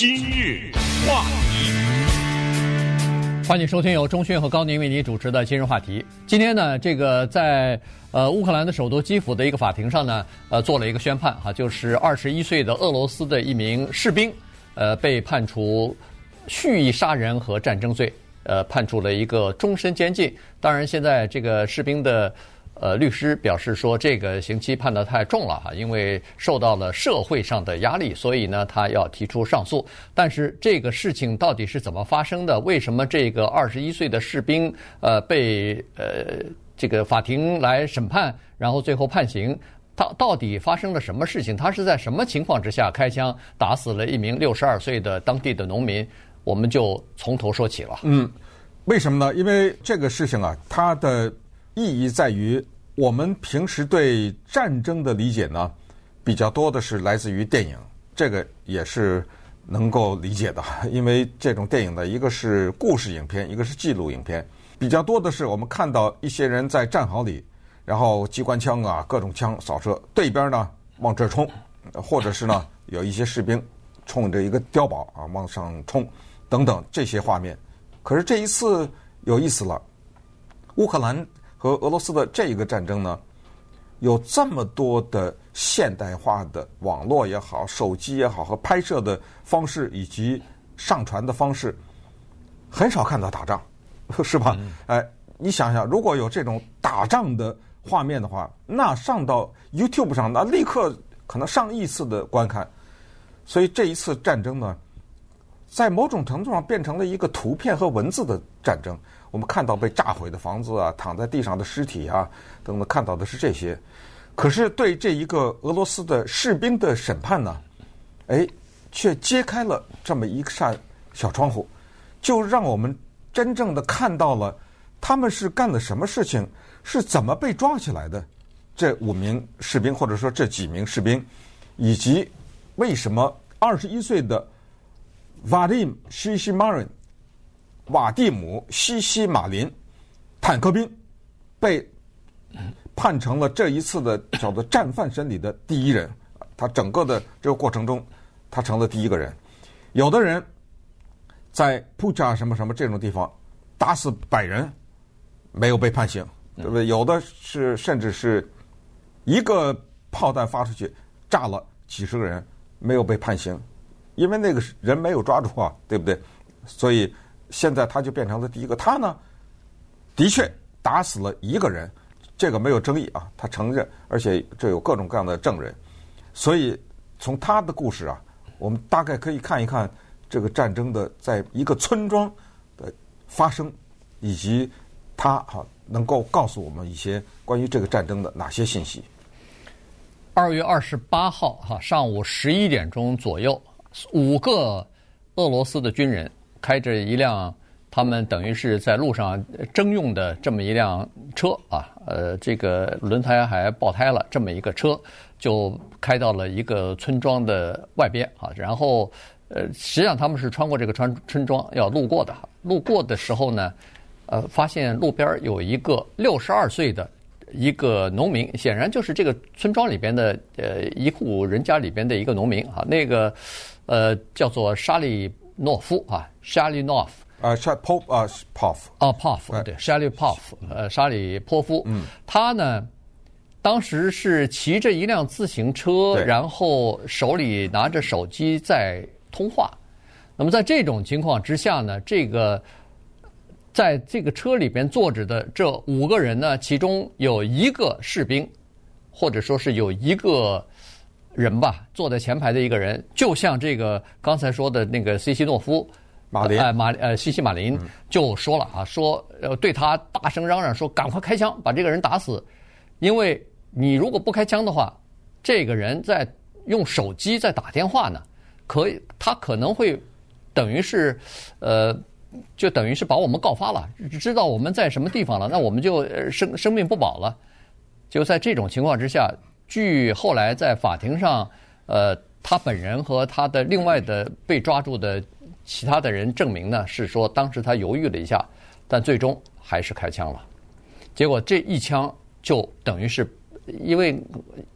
今日话题，欢迎收听由钟迅和高宁为您主持的今日话题。今天呢，这个在呃乌克兰的首都基辅的一个法庭上呢，呃做了一个宣判哈，就是二十一岁的俄罗斯的一名士兵，呃被判处蓄意杀人和战争罪，呃判处了一个终身监禁。当然，现在这个士兵的。呃，律师表示说，这个刑期判得太重了哈，因为受到了社会上的压力，所以呢，他要提出上诉。但是这个事情到底是怎么发生的？为什么这个二十一岁的士兵呃被呃这个法庭来审判，然后最后判刑？他到底发生了什么事情？他是在什么情况之下开枪打死了一名六十二岁的当地的农民？我们就从头说起了。嗯，为什么呢？因为这个事情啊，他的。意义在于，我们平时对战争的理解呢，比较多的是来自于电影，这个也是能够理解的，因为这种电影呢，一个是故事影片，一个是纪录影片，比较多的是我们看到一些人在战壕里，然后机关枪啊，各种枪扫射，对边呢往这冲，或者是呢有一些士兵冲着一个碉堡啊往上冲，等等这些画面。可是这一次有意思了，乌克兰。和俄罗斯的这一个战争呢，有这么多的现代化的网络也好、手机也好和拍摄的方式以及上传的方式，很少看到打仗，是吧？嗯、哎，你想想，如果有这种打仗的画面的话，那上到 YouTube 上，那立刻可能上亿次的观看。所以这一次战争呢，在某种程度上变成了一个图片和文字的战争。我们看到被炸毁的房子啊，躺在地上的尸体啊，等等，看到的是这些。可是对这一个俄罗斯的士兵的审判呢，哎，却揭开了这么一扇小窗户，就让我们真正的看到了他们是干了什么事情，是怎么被抓起来的。这五名士兵，或者说这几名士兵，以及为什么二十一岁的 Vadim Shishimarin 瓦蒂姆·西西马林，坦克兵，被判成了这一次的叫做战犯审理的第一人。他整个的这个过程中，他成了第一个人。有的人在普加什么什么这种地方打死百人，没有被判刑，对不对？有的是甚至是一个炮弹发出去炸了几十个人，没有被判刑，因为那个人没有抓住啊，对不对？所以。现在他就变成了第一个，他呢，的确打死了一个人，这个没有争议啊，他承认，而且这有各种各样的证人，所以从他的故事啊，我们大概可以看一看这个战争的在一个村庄的发生，以及他哈能够告诉我们一些关于这个战争的哪些信息。二月二十八号哈上午十一点钟左右，五个俄罗斯的军人。开着一辆他们等于是在路上征用的这么一辆车啊，呃，这个轮胎还爆胎了，这么一个车就开到了一个村庄的外边啊，然后呃，实际上他们是穿过这个村村庄要路过的，路过的时候呢，呃，发现路边有一个六十二岁的一个农民，显然就是这个村庄里边的呃一户人家里边的一个农民啊，那个呃叫做沙利。诺夫啊，沙利诺夫啊，沙波啊，Pop 对，沙利 Pov 呃，沙里波夫，嗯，他呢，当时是骑着一辆自行车，然后手里拿着手机在通话。那么在这种情况之下呢，这个在这个车里边坐着的这五个人呢，其中有一个士兵，或者说是有一个。人吧，坐在前排的一个人，就像这个刚才说的那个西西诺夫，马林，呃、马呃西西马林就说了啊，说呃对他大声嚷嚷说，赶快开枪把这个人打死，因为你如果不开枪的话，这个人在用手机在打电话呢，可以他可能会等于是呃就等于是把我们告发了，知道我们在什么地方了，那我们就生生命不保了，就在这种情况之下。据后来在法庭上，呃，他本人和他的另外的被抓住的其他的人证明呢，是说当时他犹豫了一下，但最终还是开枪了。结果这一枪就等于是，因为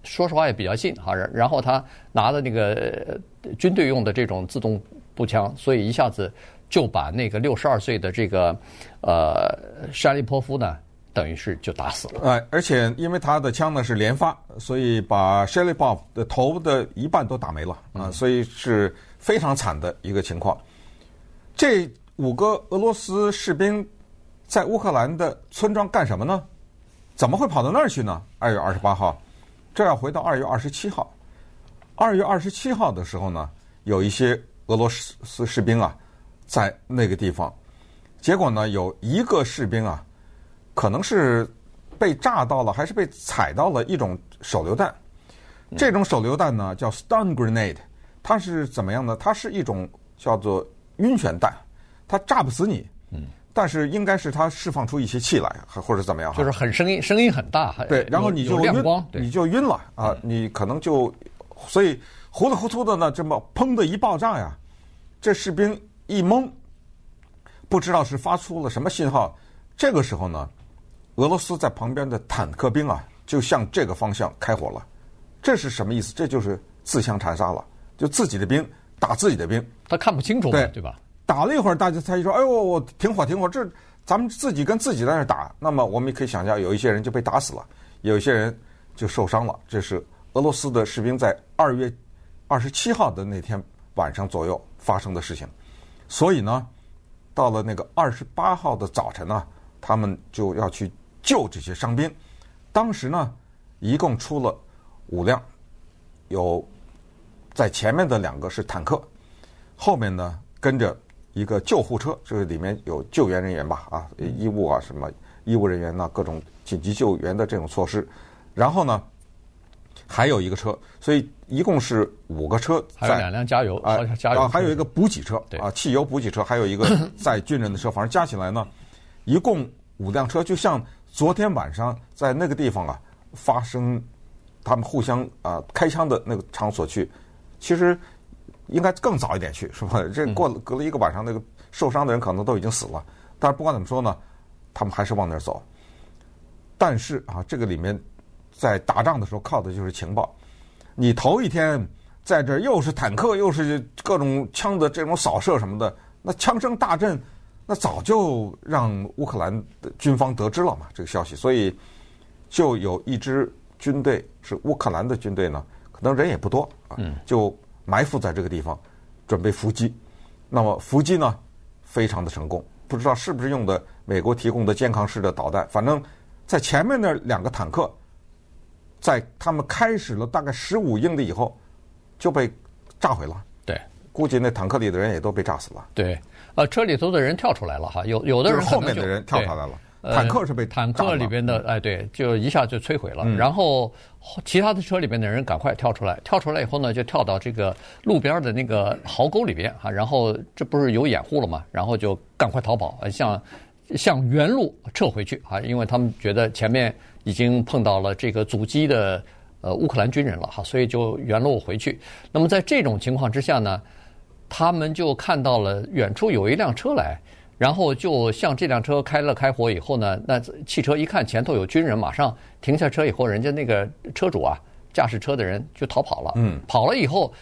说实话也比较近哈，然后他拿的那个军队用的这种自动步枪，所以一下子就把那个六十二岁的这个呃沙利波夫呢，等于是就打死了。哎，而且因为他的枪呢是连发，所以把 Shelly Bob 的头的一半都打没了啊，所以是非常惨的一个情况。这五个俄罗斯士兵在乌克兰的村庄干什么呢？怎么会跑到那儿去呢？二月二十八号，这要回到二月二十七号。二月二十七号的时候呢，有一些俄罗斯士兵啊，在那个地方，结果呢，有一个士兵啊。可能是被炸到了，还是被踩到了一种手榴弹。这种手榴弹呢叫 stun grenade，它是怎么样呢？它是一种叫做晕眩弹，它炸不死你，嗯，但是应该是它释放出一些气来，或者怎么样？就是很声音，声音很大，对，然后你就晕，你就晕了啊，你可能就所以糊里糊涂的呢，这么砰的一爆炸呀，这士兵一懵，不知道是发出了什么信号，这个时候呢。俄罗斯在旁边的坦克兵啊，就向这个方向开火了。这是什么意思？这就是自相残杀了，就自己的兵打自己的兵。他看不清楚，对对吧？打了一会儿，大家才说：“哎呦，我停火，停火！这咱们自己跟自己在那打。”那么我们也可以想象，有一些人就被打死了，有一些人就受伤了。这是俄罗斯的士兵在二月二十七号的那天晚上左右发生的事情。所以呢，到了那个二十八号的早晨呢，他们就要去。救这些伤兵，当时呢，一共出了五辆，有在前面的两个是坦克，后面呢跟着一个救护车，这个里面有救援人员吧，啊，医务啊什么医务人员呐，各种紧急救援的这种措施，然后呢还有一个车，所以一共是五个车，还有两辆加油啊，加油，还有一个补给车，啊，汽油补给车，还有一个 载军人的车，反正加起来呢，一共五辆车，就像。昨天晚上在那个地方啊，发生他们互相啊开枪的那个场所去，其实应该更早一点去，是吧？这过了隔了一个晚上，那个受伤的人可能都已经死了。但是不管怎么说呢，他们还是往那儿走。但是啊，这个里面在打仗的时候靠的就是情报。你头一天在这儿又是坦克，又是各种枪的这种扫射什么的，那枪声大震。那早就让乌克兰的军方得知了嘛，这个消息，所以就有一支军队是乌克兰的军队呢，可能人也不多啊，就埋伏在这个地方，准备伏击。那么伏击呢，非常的成功，不知道是不是用的美国提供的健康式的导弹，反正在前面那两个坦克，在他们开始了大概十五英里以后就被炸毁了。对，估计那坦克里的人也都被炸死了。对。呃，车里头的人跳出来了哈，有有的人后面的人跳出来了，坦克是被坦克里边的哎，对，就一下就摧毁了。然后其他的车里边的人赶快跳出来，跳出来以后呢，就跳到这个路边的那个壕沟里边哈，然后这不是有掩护了嘛？然后就赶快逃跑，向向原路撤回去啊，因为他们觉得前面已经碰到了这个阻击的呃乌克兰军人了哈，所以就原路回去。那么在这种情况之下呢？他们就看到了远处有一辆车来，然后就向这辆车开了开火以后呢，那汽车一看前头有军人，马上停下车以后，人家那个车主啊，驾驶车的人就逃跑了。嗯，跑了以后，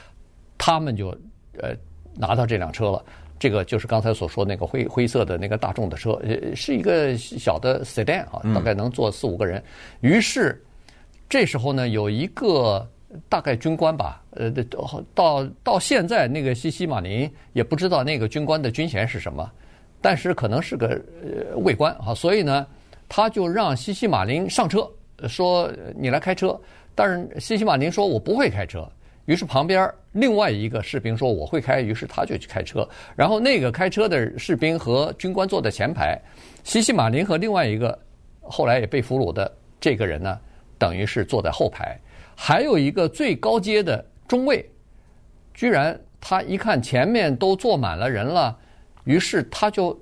他们就呃拿到这辆车了。这个就是刚才所说那个灰灰色的那个大众的车，呃，是一个小的 sedan 啊，大概能坐四五个人。于是这时候呢，有一个。大概军官吧，呃，到到现在那个西西马林也不知道那个军官的军衔是什么，但是可能是个呃尉官啊，所以呢，他就让西西马林上车，说你来开车。但是西西马林说我不会开车，于是旁边另外一个士兵说我会开，于是他就去开车。然后那个开车的士兵和军官坐在前排，西西马林和另外一个后来也被俘虏的这个人呢，等于是坐在后排。还有一个最高阶的中尉，居然他一看前面都坐满了人了，于是他就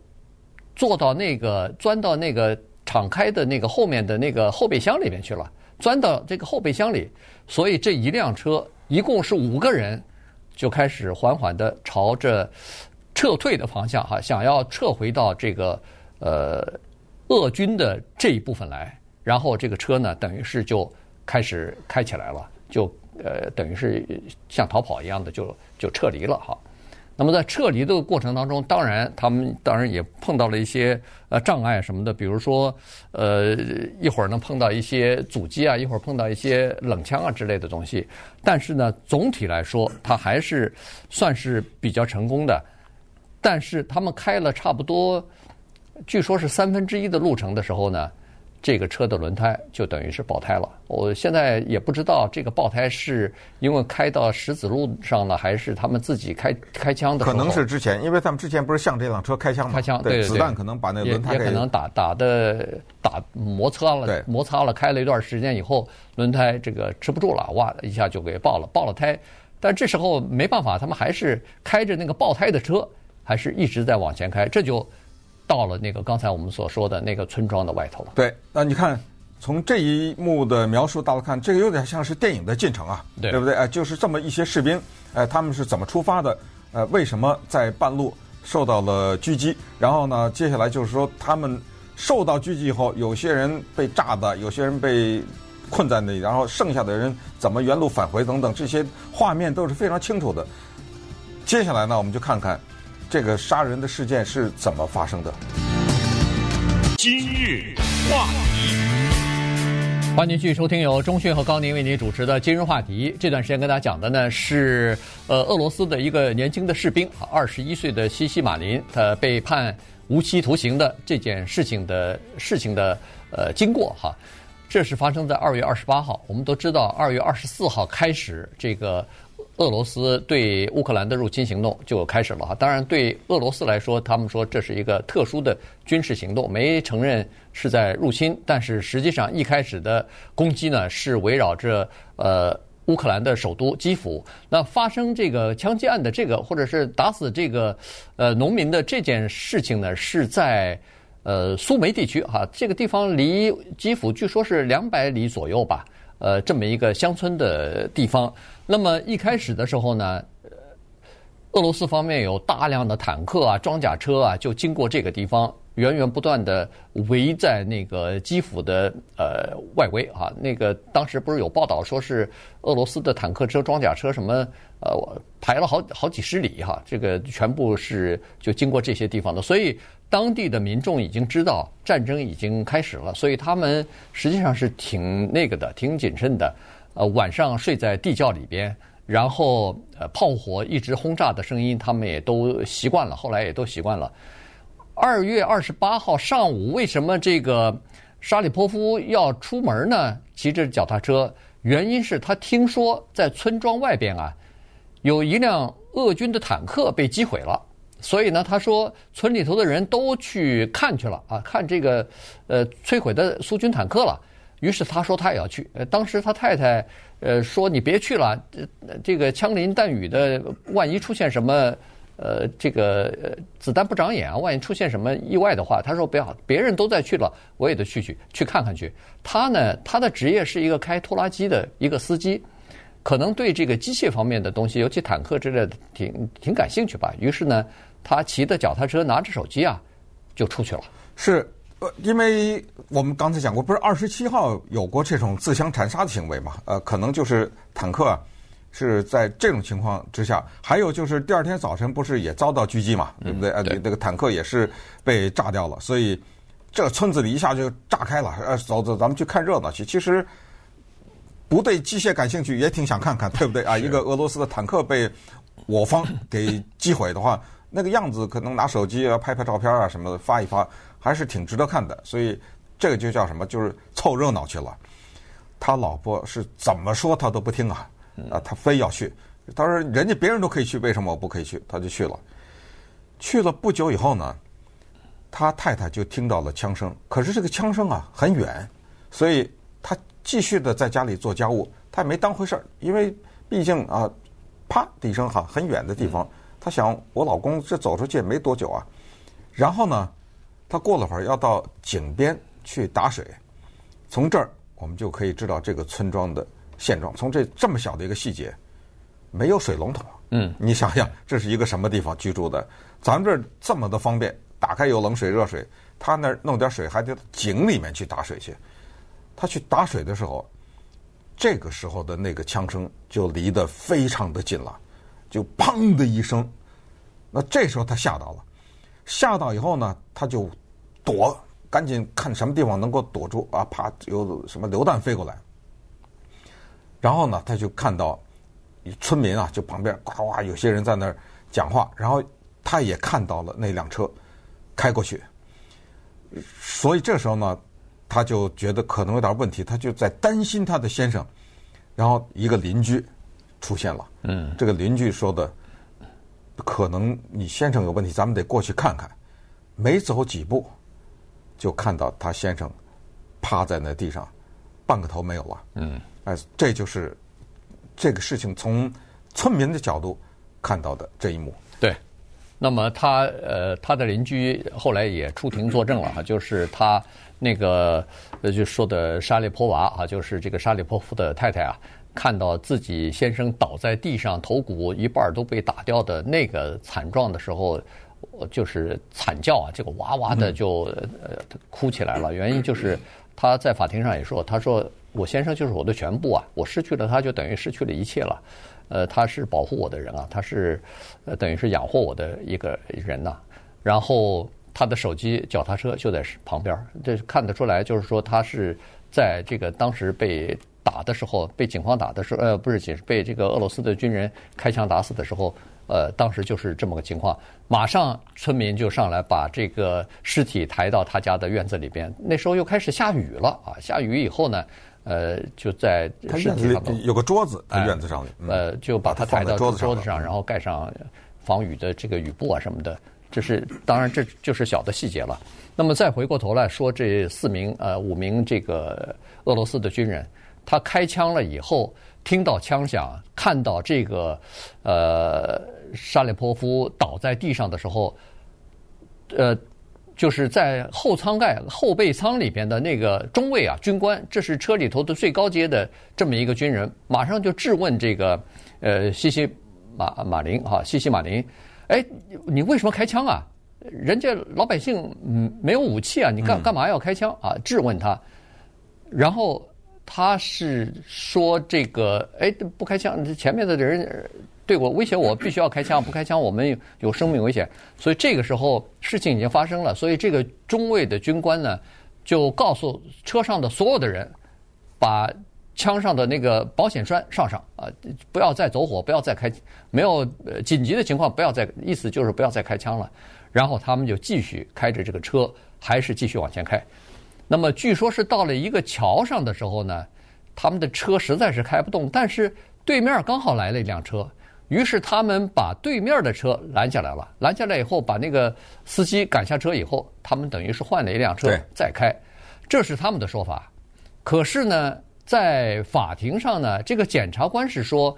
坐到那个钻到那个敞开的那个后面的那个后备箱里面去了，钻到这个后备箱里，所以这一辆车一共是五个人，就开始缓缓的朝着撤退的方向哈，想要撤回到这个呃俄军的这一部分来，然后这个车呢，等于是就。开始开起来了，就呃等于是像逃跑一样的就就撤离了哈。那么在撤离的过程当中，当然他们当然也碰到了一些呃障碍什么的，比如说呃一会儿能碰到一些阻击啊，一会儿碰到一些冷枪啊之类的东西。但是呢，总体来说，它还是算是比较成功的。但是他们开了差不多，据说是三分之一的路程的时候呢。这个车的轮胎就等于是爆胎了。我现在也不知道这个爆胎是因为开到石子路上了，还是他们自己开开枪的。可能是之前，因为他们之前不是向这辆车开枪吗？开枪，对，对，子弹可能把那轮胎也，也可能打打的打摩擦了，摩擦了，开了一段时间以后，轮胎这个吃不住了，哇一下就给爆了，爆了胎。但这时候没办法，他们还是开着那个爆胎的车，还是一直在往前开，这就。到了那个刚才我们所说的那个村庄的外头了。对，那你看，从这一幕的描述到看，这个有点像是电影的进程啊，对，对不对？哎，就是这么一些士兵，哎，他们是怎么出发的？呃，为什么在半路受到了狙击？然后呢，接下来就是说他们受到狙击以后，有些人被炸的，有些人被困在那里，然后剩下的人怎么原路返回等等，这些画面都是非常清楚的。接下来呢，我们就看看。这个杀人的事件是怎么发生的？今日话题，欢迎继续收听由中讯和高宁为您主持的今日话题。这段时间跟大家讲的呢是，呃，俄罗斯的一个年轻的士兵，二十一岁的西西马林，他被判无期徒刑的这件事情的事情的呃经过哈。这是发生在二月二十八号。我们都知道，二月二十四号开始这个。俄罗斯对乌克兰的入侵行动就开始了哈，当然对俄罗斯来说，他们说这是一个特殊的军事行动，没承认是在入侵，但是实际上一开始的攻击呢是围绕着呃乌克兰的首都基辅。那发生这个枪击案的这个，或者是打死这个呃农民的这件事情呢，是在呃苏梅地区哈，这个地方离基辅据说是两百里左右吧。呃，这么一个乡村的地方，那么一开始的时候呢，俄罗斯方面有大量的坦克啊、装甲车啊，就经过这个地方，源源不断的围在那个基辅的呃外围啊。那个当时不是有报道说是俄罗斯的坦克车、装甲车什么呃排了好好几十里哈，这个全部是就经过这些地方的，所以。当地的民众已经知道战争已经开始了，所以他们实际上是挺那个的，挺谨慎的。呃，晚上睡在地窖里边，然后呃炮火一直轰炸的声音，他们也都习惯了。后来也都习惯了。二月二十八号上午，为什么这个沙里波夫要出门呢？骑着脚踏车，原因是他听说在村庄外边啊，有一辆俄军的坦克被击毁了。所以呢，他说村里头的人都去看去了啊，看这个呃摧毁的苏军坦克了。于是他说他也要去。呃，当时他太太呃说你别去了，这个枪林弹雨的，万一出现什么呃这个呃子弹不长眼啊，万一出现什么意外的话，他说不要，别人都在去了，我也得去去去看看去。他呢，他的职业是一个开拖拉机的一个司机。可能对这个机械方面的东西，尤其坦克之类的，挺挺感兴趣吧。于是呢，他骑着脚踏车，拿着手机啊，就出去了。是，呃，因为我们刚才讲过，不是二十七号有过这种自相残杀的行为嘛？呃，可能就是坦克，是在这种情况之下。还有就是第二天早晨不是也遭到狙击嘛？对不对？呃，那个坦克也是被炸掉了。所以这个村子里一下就炸开了。呃，走走，咱们去看热闹去。其实。不对机械感兴趣，也挺想看看，对不对啊？一个俄罗斯的坦克被我方给击毁的话，那个样子可能拿手机啊拍拍照片啊什么的发一发，还是挺值得看的。所以这个就叫什么？就是凑热闹去了。他老婆是怎么说他都不听啊，啊，他非要去。他说人家别人都可以去，为什么我不可以去？他就去了。去了不久以后呢，他太太就听到了枪声，可是这个枪声啊很远，所以他。继续的在家里做家务，他也没当回事儿，因为毕竟啊，啪的一声哈，很远的地方，他想我老公这走出去也没多久啊。然后呢，他过了会儿要到井边去打水，从这儿我们就可以知道这个村庄的现状。从这这么小的一个细节，没有水龙头，嗯，你想想这是一个什么地方居住的？咱们这儿这么的方便，打开有冷水、热水，他那儿弄点水还得井里面去打水去。他去打水的时候，这个时候的那个枪声就离得非常的近了，就砰的一声，那这时候他吓到了，吓到以后呢，他就躲，赶紧看什么地方能够躲住啊，啪有什么榴弹飞过来。然后呢，他就看到村民啊，就旁边呱呱有些人在那儿讲话，然后他也看到了那辆车开过去，所以这时候呢，他就觉得可能有点问题，他就在担心他的先生。然后一个邻居出现了，嗯，这个邻居说的，可能你先生有问题，咱们得过去看看。没走几步，就看到他先生趴在那地上，半个头没有了，嗯。哎，这就是这个事情从村民的角度看到的这一幕。对，那么他呃，他的邻居后来也出庭作证了哈，就是他那个呃，就说的沙利波娃啊，就是这个沙利波夫的太太啊，看到自己先生倒在地上，头骨一半都被打掉的那个惨状的时候，就是惨叫啊，这个哇哇的就呃哭起来了。原因就是他在法庭上也说，他说。我先生就是我的全部啊！我失去了他，就等于失去了一切了。呃，他是保护我的人啊，他是呃，等于是养活我的一个人呐、然后他的手机、脚踏车就在旁边，这看得出来，就是说他是在这个当时被打的时候，被警方打的时候，呃，不是，警被这个俄罗斯的军人开枪打死的时候。呃，当时就是这么个情况，马上村民就上来把这个尸体抬到他家的院子里边。那时候又开始下雨了啊！下雨以后呢，呃，就在身体上头有个桌子在院子上面，呃，就把它抬到桌子上，然后盖上防雨的这个雨布啊什么的。这是当然，这就是小的细节了。那么再回过头来说，这四名呃五名这个俄罗斯的军人，他开枪了以后，听到枪响，看到这个呃。沙列波夫倒在地上的时候，呃，就是在后舱盖后备舱里边的那个中尉啊，军官，这是车里头的最高阶的这么一个军人，马上就质问这个呃西西马马林哈西西马林，哎，你为什么开枪啊？人家老百姓嗯没有武器啊，你干干嘛要开枪啊？质问他，然后他是说这个哎不开枪，前面的人。对我威胁我必须要开枪，不开枪我们有生命危险。所以这个时候事情已经发生了，所以这个中尉的军官呢，就告诉车上的所有的人，把枪上的那个保险栓上上啊，不要再走火，不要再开，没有紧急的情况不要再，意思就是不要再开枪了。然后他们就继续开着这个车，还是继续往前开。那么据说是到了一个桥上的时候呢，他们的车实在是开不动，但是对面刚好来了一辆车。于是他们把对面的车拦下来了，拦下来以后，把那个司机赶下车以后，他们等于是换了一辆车再开，这是他们的说法。可是呢，在法庭上呢，这个检察官是说，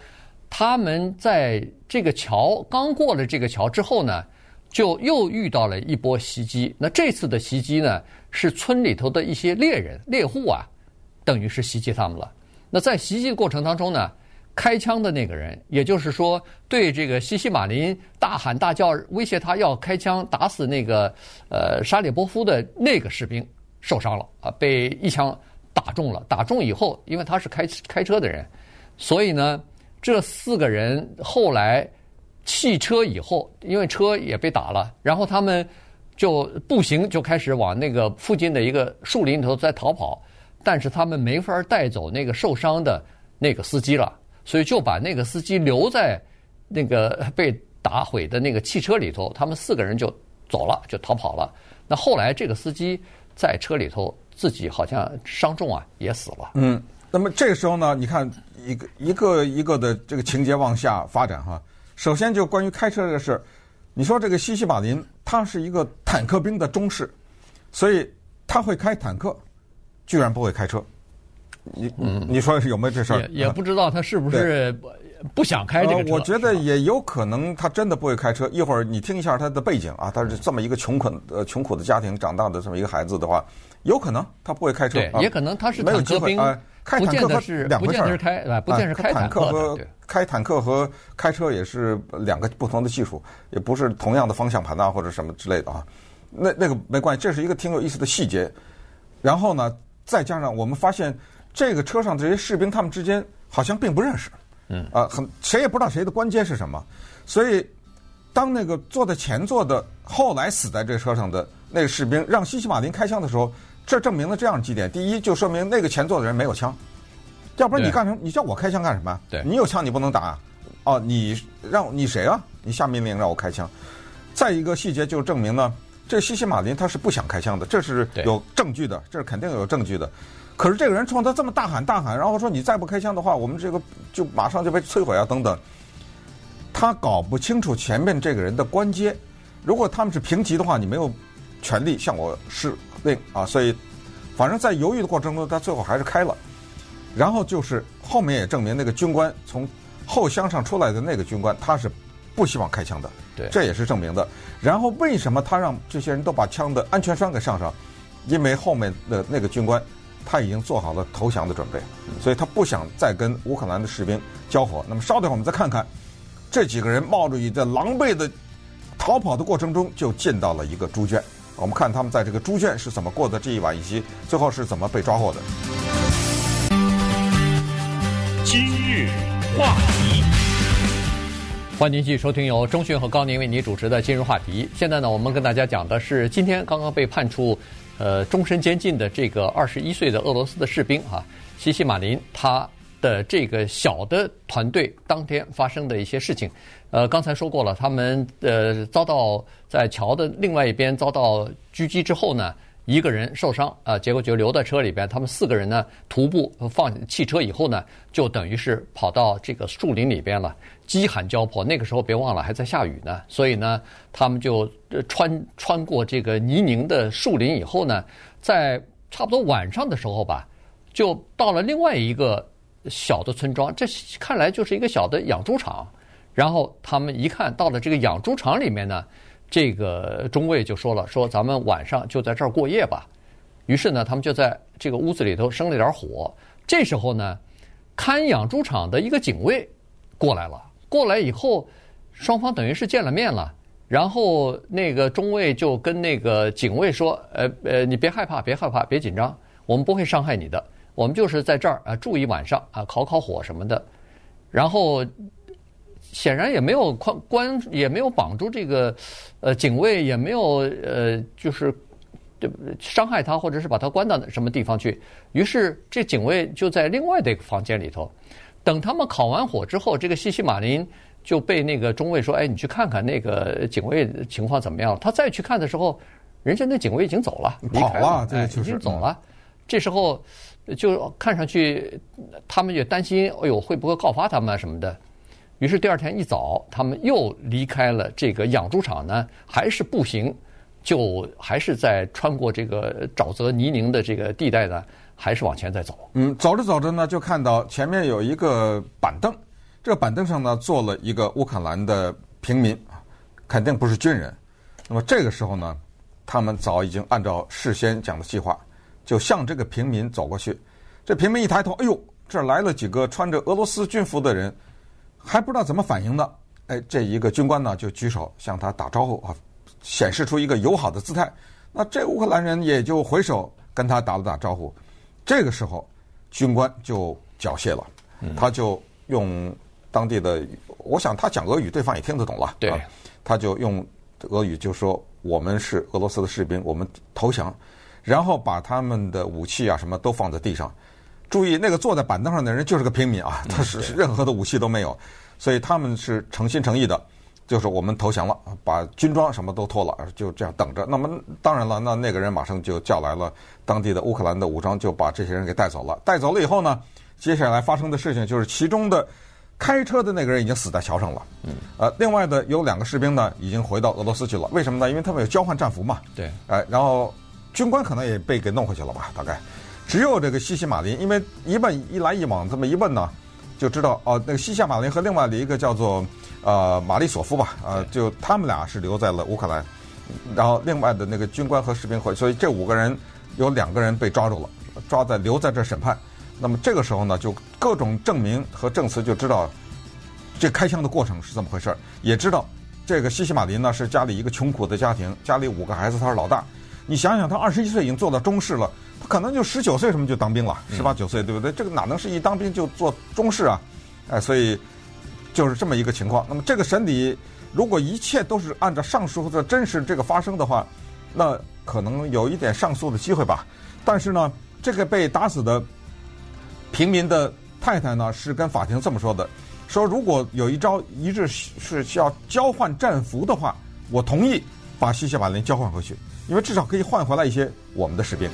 他们在这个桥刚过了这个桥之后呢，就又遇到了一波袭击。那这次的袭击呢，是村里头的一些猎人猎户啊，等于是袭击他们了。那在袭击的过程当中呢，开枪的那个人，也就是说，对这个西西马林大喊大叫，威胁他要开枪打死那个呃沙里波夫的那个士兵受伤了啊，被一枪打中了。打中以后，因为他是开开车的人，所以呢，这四个人后来弃车以后，因为车也被打了，然后他们就步行就开始往那个附近的一个树林里头在逃跑，但是他们没法带走那个受伤的那个司机了。所以就把那个司机留在那个 被打毁的那个汽车里头，他们四个人就走了，就逃跑了。那后来这个司机在车里头自己好像伤重啊，也死了。嗯，那么这个时候呢，你看一个一个一个的这个情节往下发展哈。首先就关于开车这个事，你说这个西西马林他是一个坦克兵的中士，所以他会开坦克，居然不会开车。你嗯，你说有没有这事儿？也也不知道他是不是不想开这个车。我觉得也有可能他真的不会开车。一会儿你听一下他的背景啊，他是这么一个穷困呃穷苦的家庭长大的这么一个孩子的话，有可能他不会开车。对，也可能他是坦克兵。开坦克是两回事儿。开不见是开坦克和开坦克和开车也是两个不同的技术，也不是同样的方向盘啊或者什么之类的啊。那那个没关系，这是一个挺有意思的细节。然后呢，再加上我们发现。这个车上这些士兵，他们之间好像并不认识，嗯，啊，很谁也不知道谁的官阶是什么，所以当那个坐在前座的后来死在这车上的那个士兵让西西马林开枪的时候，这证明了这样几点：第一，就说明那个前座的人没有枪，要不然你干什么？你叫我开枪干什么？对，你有枪你不能打啊！哦，你让你谁啊？你下命令让我开枪。再一个细节就证明呢，这西西马林他是不想开枪的，这是有证据的，这是肯定有证据的。可是这个人冲他这么大喊大喊，然后说你再不开枪的话，我们这个就马上就被摧毁啊等等。他搞不清楚前面这个人的官阶。如果他们是平级的话，你没有权利向我施令啊。所以，反正在犹豫的过程中，他最后还是开了。然后就是后面也证明那个军官从后厢上出来的那个军官，他是不希望开枪的。对，这也是证明的。然后为什么他让这些人都把枪的安全栓给上上？因为后面的那个军官。他已经做好了投降的准备，所以他不想再跟乌克兰的士兵交火。那么稍等会儿我们再看看，这几个人冒着雨在狼狈的逃跑的过程中，就进到了一个猪圈。我们看他们在这个猪圈是怎么过的这一晚，以及最后是怎么被抓获的。今日话题，欢迎您继续收听由中讯和高宁为您主持的《今日话题》。现在呢，我们跟大家讲的是今天刚刚被判处。呃，终身监禁的这个二十一岁的俄罗斯的士兵哈、啊，西西马林，他的这个小的团队当天发生的一些事情，呃，刚才说过了，他们呃遭到在桥的另外一边遭到狙击之后呢。一个人受伤啊，结果就留在车里边。他们四个人呢，徒步放汽车以后呢，就等于是跑到这个树林里边了，饥寒交迫。那个时候别忘了还在下雨呢，所以呢，他们就穿穿过这个泥泞的树林以后呢，在差不多晚上的时候吧，就到了另外一个小的村庄。这看来就是一个小的养猪场。然后他们一看到了这个养猪场里面呢。这个中尉就说了：“说咱们晚上就在这儿过夜吧。”于是呢，他们就在这个屋子里头生了点火。这时候呢，看养猪场的一个警卫过来了。过来以后，双方等于是见了面了。然后那个中尉就跟那个警卫说：“呃呃，你别害怕，别害怕，别紧张，我们不会伤害你的。我们就是在这儿啊住一晚上啊，烤烤火什么的。”然后。显然也没有关关，也没有绑住这个，呃，警卫也没有呃，就是对伤害他，或者是把他关到什么地方去。于是这警卫就在另外的一个房间里头，等他们烤完火之后，这个西西马林就被那个中尉说：“哎，你去看看那个警卫情况怎么样。”他再去看的时候，人家那警卫已经走了，跑了，哎，已经走了。这时候就看上去他们也担心，哎呦，会不会告发他们啊什么的。于是第二天一早，他们又离开了这个养猪场呢，还是步行，就还是在穿过这个沼泽泥泞的这个地带呢，还是往前在走。嗯，走着走着呢，就看到前面有一个板凳，这个板凳上呢坐了一个乌克兰的平民，肯定不是军人。那么这个时候呢，他们早已经按照事先讲的计划，就向这个平民走过去。这平民一抬头，哎呦，这儿来了几个穿着俄罗斯军服的人。还不知道怎么反应呢，哎，这一个军官呢就举手向他打招呼啊，显示出一个友好的姿态。那这乌克兰人也就回手跟他打了打招呼。这个时候，军官就缴械了，他就用当地的，我想他讲俄语，对方也听得懂了。对，他就用俄语就说：“我们是俄罗斯的士兵，我们投降。”然后把他们的武器啊什么都放在地上。注意，那个坐在板凳上的人就是个平民啊，他是任何的武器都没有，所以他们是诚心诚意的，就是我们投降了，把军装什么都脱了，就这样等着。那么当然了，那那个人马上就叫来了当地的乌克兰的武装，就把这些人给带走了。带走了以后呢，接下来发生的事情就是，其中的开车的那个人已经死在桥上了，嗯，呃，另外的有两个士兵呢，已经回到俄罗斯去了。为什么呢？因为他们有交换战俘嘛，对，哎，然后军官可能也被给弄回去了吧，大概。只有这个西西马林，因为一问一来一往这么一问呢，就知道哦，那个西西马林和另外的一个叫做呃马利索夫吧，呃，就他们俩是留在了乌克兰，然后另外的那个军官和士兵回，所以这五个人有两个人被抓住了，抓在留在这审判。那么这个时候呢，就各种证明和证词就知道这开枪的过程是怎么回事儿，也知道这个西西马林呢是家里一个穷苦的家庭，家里五个孩子他是老大。你想想，他二十一岁已经做到中士了。他可能就十九岁什么就当兵了，十八九岁对不对？这个哪能是一当兵就做中士啊？哎，所以就是这么一个情况。那么这个审理如果一切都是按照上述的真实这个发生的话，那可能有一点上诉的机会吧。但是呢，这个被打死的平民的太太呢，是跟法庭这么说的：说如果有一招一致是需要交换战俘的话，我同意把西西马林交换回去，因为至少可以换回来一些我们的士兵。